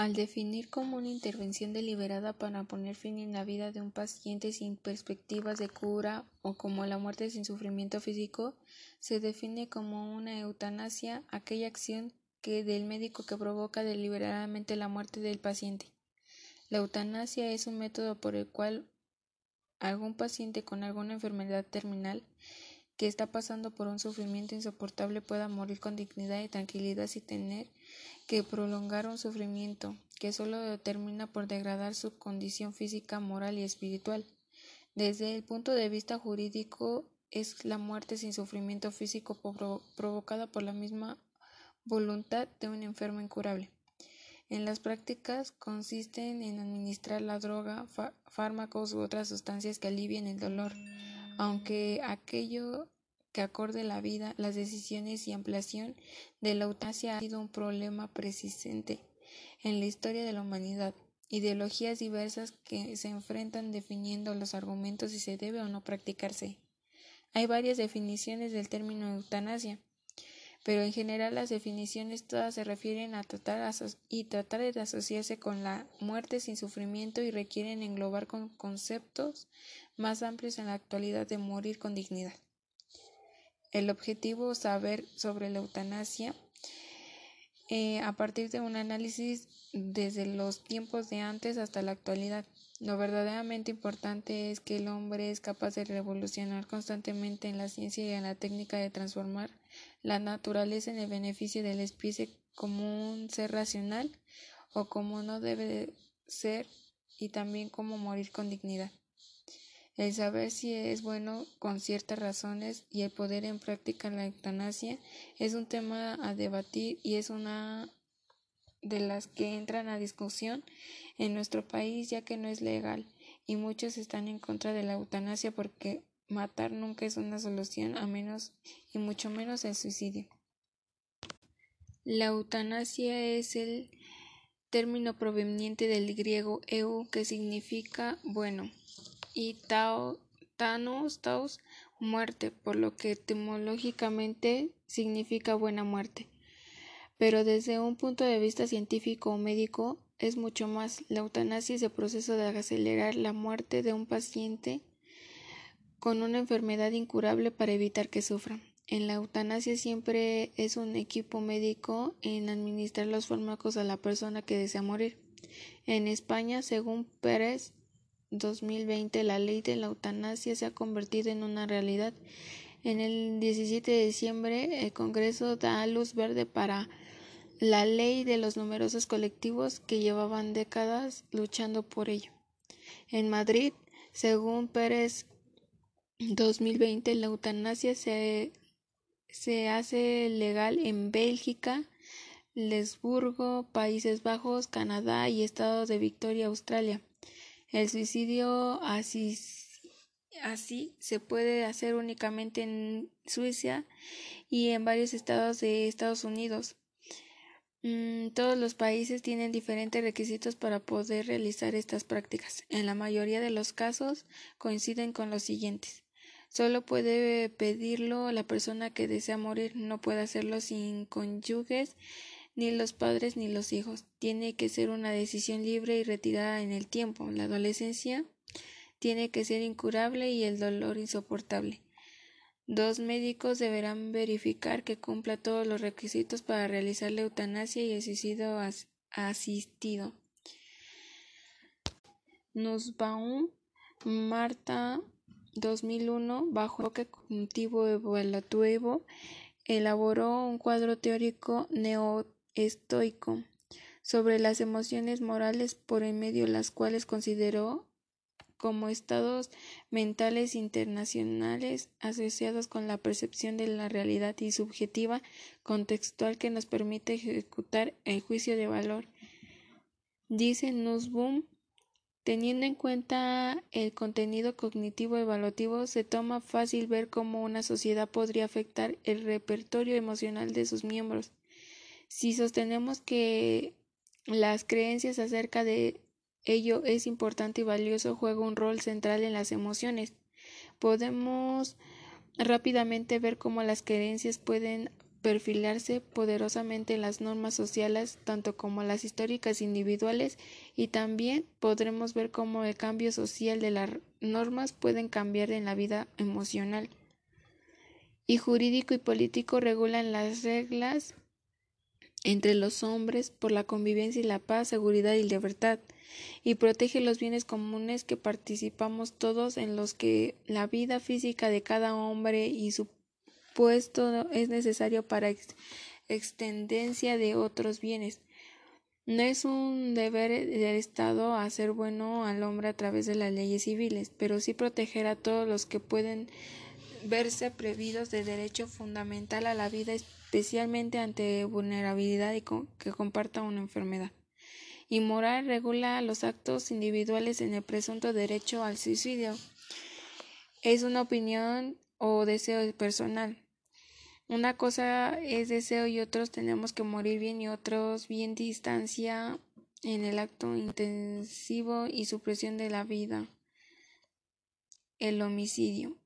Al definir como una intervención deliberada para poner fin en la vida de un paciente sin perspectivas de cura o como la muerte sin sufrimiento físico, se define como una eutanasia aquella acción que del médico que provoca deliberadamente la muerte del paciente. La eutanasia es un método por el cual algún paciente con alguna enfermedad terminal que está pasando por un sufrimiento insoportable pueda morir con dignidad y tranquilidad sin tener que prolongar un sufrimiento que solo termina por degradar su condición física, moral y espiritual. Desde el punto de vista jurídico, es la muerte sin sufrimiento físico provocada por la misma voluntad de un enfermo incurable. En las prácticas consisten en administrar la droga, fármacos u otras sustancias que alivien el dolor, aunque aquello que acorde la vida, las decisiones y ampliación de la eutanasia ha sido un problema persistente en la historia de la humanidad. Ideologías diversas que se enfrentan definiendo los argumentos si se debe o no practicarse. Hay varias definiciones del término eutanasia pero en general las definiciones todas se refieren a tratar y tratar de asociarse con la muerte sin sufrimiento y requieren englobar con conceptos más amplios en la actualidad de morir con dignidad. El objetivo saber sobre la eutanasia eh, a partir de un análisis desde los tiempos de antes hasta la actualidad. Lo verdaderamente importante es que el hombre es capaz de revolucionar constantemente en la ciencia y en la técnica de transformar la naturaleza en el beneficio de la especie como un ser racional o como no debe de ser y también como morir con dignidad. El saber si es bueno con ciertas razones y el poder en práctica la eutanasia es un tema a debatir y es una de las que entran a discusión en nuestro país ya que no es legal y muchos están en contra de la eutanasia porque matar nunca es una solución a menos y mucho menos el suicidio. La eutanasia es el término proveniente del griego eu que significa bueno y tao, tanos, taos, muerte, por lo que etimológicamente significa buena muerte. Pero desde un punto de vista científico o médico es mucho más. La eutanasia es el proceso de acelerar la muerte de un paciente con una enfermedad incurable para evitar que sufra. En la eutanasia siempre es un equipo médico en administrar los fármacos a la persona que desea morir. En España, según Pérez 2020, la ley de la eutanasia se ha convertido en una realidad. En el 17 de diciembre, el Congreso da luz verde para la ley de los numerosos colectivos que llevaban décadas luchando por ello. En Madrid, según Pérez 2020, la eutanasia se, se hace legal en Bélgica, Lesburgo, Países Bajos, Canadá y Estado de Victoria, Australia. El suicidio así, así se puede hacer únicamente en Suiza y en varios estados de Estados Unidos. Mm, todos los países tienen diferentes requisitos para poder realizar estas prácticas. En la mayoría de los casos coinciden con los siguientes. Solo puede pedirlo la persona que desea morir, no puede hacerlo sin cónyuges, ni los padres ni los hijos. Tiene que ser una decisión libre y retirada en el tiempo. La adolescencia tiene que ser incurable y el dolor insoportable. Dos médicos deberán verificar que cumpla todos los requisitos para realizar la eutanasia y el suicidio asistido. Nussbaum, Marta, 2001, bajo enfoque cognitivo evaluativo, elaboró un cuadro teórico neoestoico sobre las emociones morales por en medio de las cuales consideró como estados mentales internacionales asociados con la percepción de la realidad y subjetiva contextual que nos permite ejecutar el juicio de valor. Dice Nussbaum, teniendo en cuenta el contenido cognitivo evaluativo, se toma fácil ver cómo una sociedad podría afectar el repertorio emocional de sus miembros. Si sostenemos que las creencias acerca de ello es importante y valioso, juega un rol central en las emociones. Podemos rápidamente ver cómo las creencias pueden perfilarse poderosamente en las normas sociales, tanto como las históricas individuales, y también podremos ver cómo el cambio social de las normas pueden cambiar en la vida emocional. Y jurídico y político regulan las reglas entre los hombres por la convivencia y la paz, seguridad y libertad, y protege los bienes comunes que participamos todos en los que la vida física de cada hombre y su puesto es necesario para extendencia de otros bienes. No es un deber del Estado hacer bueno al hombre a través de las leyes civiles, pero sí proteger a todos los que pueden verse previdos de derecho fundamental a la vida, especialmente ante vulnerabilidad y que comparta una enfermedad. Y moral regula los actos individuales en el presunto derecho al suicidio. Es una opinión o deseo personal. Una cosa es deseo y otros tenemos que morir bien y otros bien distancia en el acto intensivo y supresión de la vida. El homicidio.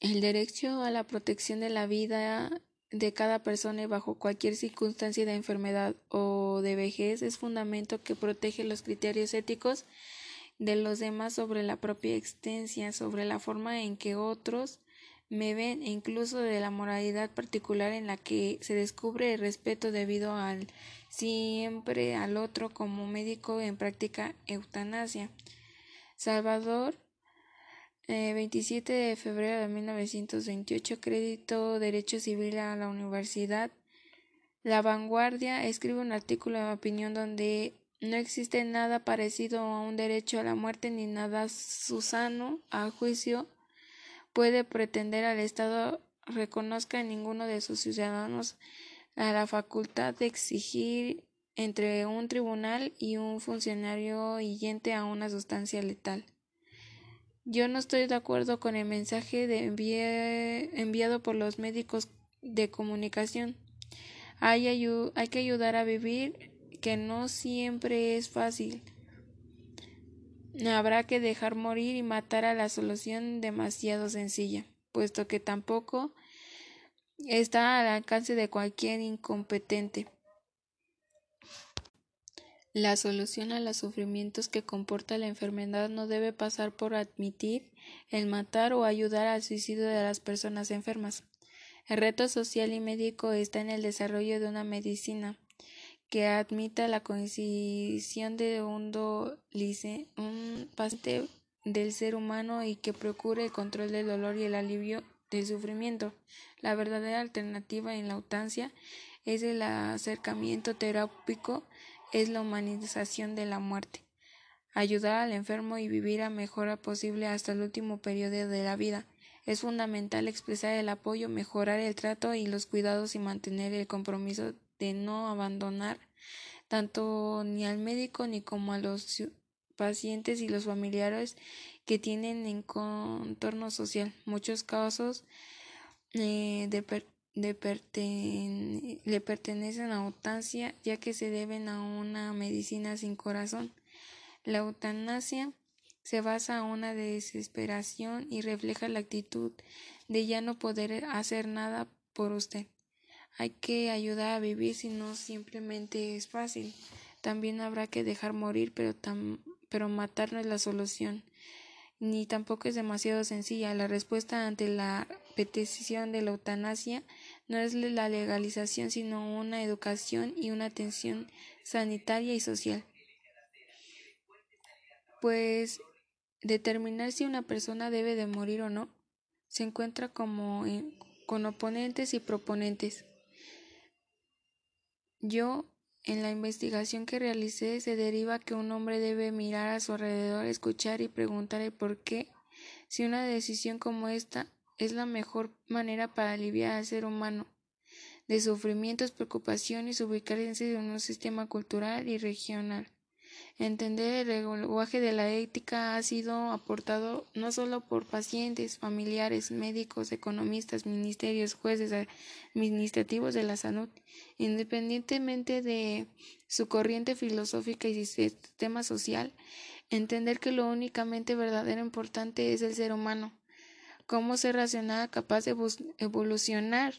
El derecho a la protección de la vida de cada persona bajo cualquier circunstancia de enfermedad o de vejez es fundamento que protege los criterios éticos de los demás sobre la propia existencia, sobre la forma en que otros me ven e incluso de la moralidad particular en la que se descubre el respeto debido al siempre al otro como médico en práctica eutanasia. Salvador 27 eh, de febrero de 1928 crédito Derecho Civil a la Universidad La Vanguardia escribe un artículo de opinión donde no existe nada parecido a un derecho a la muerte ni nada susano a juicio puede pretender al Estado reconozca en ninguno de sus ciudadanos la facultad de exigir entre un tribunal y un funcionario yente a una sustancia letal. Yo no estoy de acuerdo con el mensaje enviado por los médicos de comunicación. Hay, hay que ayudar a vivir que no siempre es fácil. Habrá que dejar morir y matar a la solución demasiado sencilla, puesto que tampoco está al alcance de cualquier incompetente. La solución a los sufrimientos que comporta la enfermedad no debe pasar por admitir el matar o ayudar al suicidio de las personas enfermas. El reto social y médico está en el desarrollo de una medicina que admita la coincidencia de un dolice, un paciente del ser humano y que procure el control del dolor y el alivio del sufrimiento. La verdadera alternativa en la eutanasia es el acercamiento terápico, es la humanización de la muerte. Ayudar al enfermo y vivir a mejor posible hasta el último periodo de la vida. Es fundamental expresar el apoyo, mejorar el trato y los cuidados y mantener el compromiso de no abandonar tanto ni al médico ni como a los pacientes y los familiares que tienen en contorno social. Muchos casos eh, de, le pertenecen a eutanasia ya que se deben a una medicina sin corazón. La eutanasia se basa en una desesperación y refleja la actitud de ya no poder hacer nada por usted. Hay que ayudar a vivir si no simplemente es fácil. También habrá que dejar morir, pero, pero matar no es la solución. Ni tampoco es demasiado sencilla. La respuesta ante la petición de la eutanasia no es la legalización, sino una educación y una atención sanitaria y social. Pues determinar si una persona debe de morir o no se encuentra como con oponentes y proponentes. Yo, en la investigación que realicé, se deriva que un hombre debe mirar a su alrededor, escuchar y preguntar el por qué, si una decisión como esta es la mejor manera para aliviar al ser humano de sufrimientos, preocupaciones, ubicarse en un sistema cultural y regional. Entender el lenguaje de la ética ha sido aportado no solo por pacientes, familiares, médicos, economistas, ministerios, jueces administrativos de la salud, independientemente de su corriente filosófica y sistema social, entender que lo únicamente verdadero importante es el ser humano, cómo ser racional, capaz de evolucionar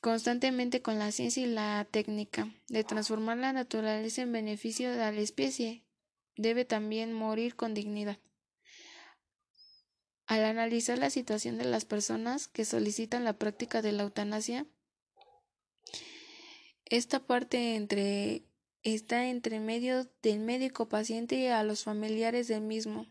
constantemente con la ciencia y la técnica de transformar la naturaleza en beneficio de la especie, debe también morir con dignidad. Al analizar la situación de las personas que solicitan la práctica de la eutanasia, esta parte está entre medio del médico paciente y a los familiares del mismo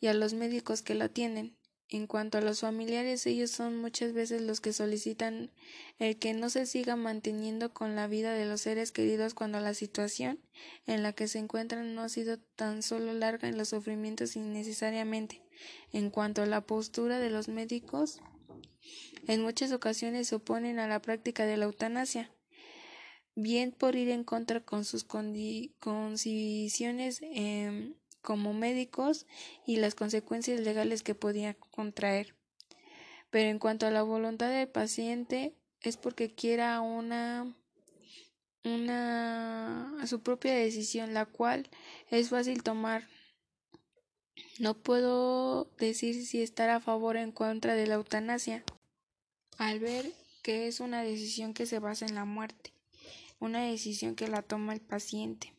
y a los médicos que lo atienden. En cuanto a los familiares, ellos son muchas veces los que solicitan el que no se siga manteniendo con la vida de los seres queridos cuando la situación en la que se encuentran no ha sido tan solo larga en los sufrimientos innecesariamente. En cuanto a la postura de los médicos, en muchas ocasiones se oponen a la práctica de la eutanasia, bien por ir en contra con sus condiciones eh, como médicos y las consecuencias legales que podía contraer. Pero en cuanto a la voluntad del paciente, es porque quiera una una su propia decisión, la cual es fácil tomar. No puedo decir si estar a favor o en contra de la eutanasia, al ver que es una decisión que se basa en la muerte una decisión que la toma el paciente.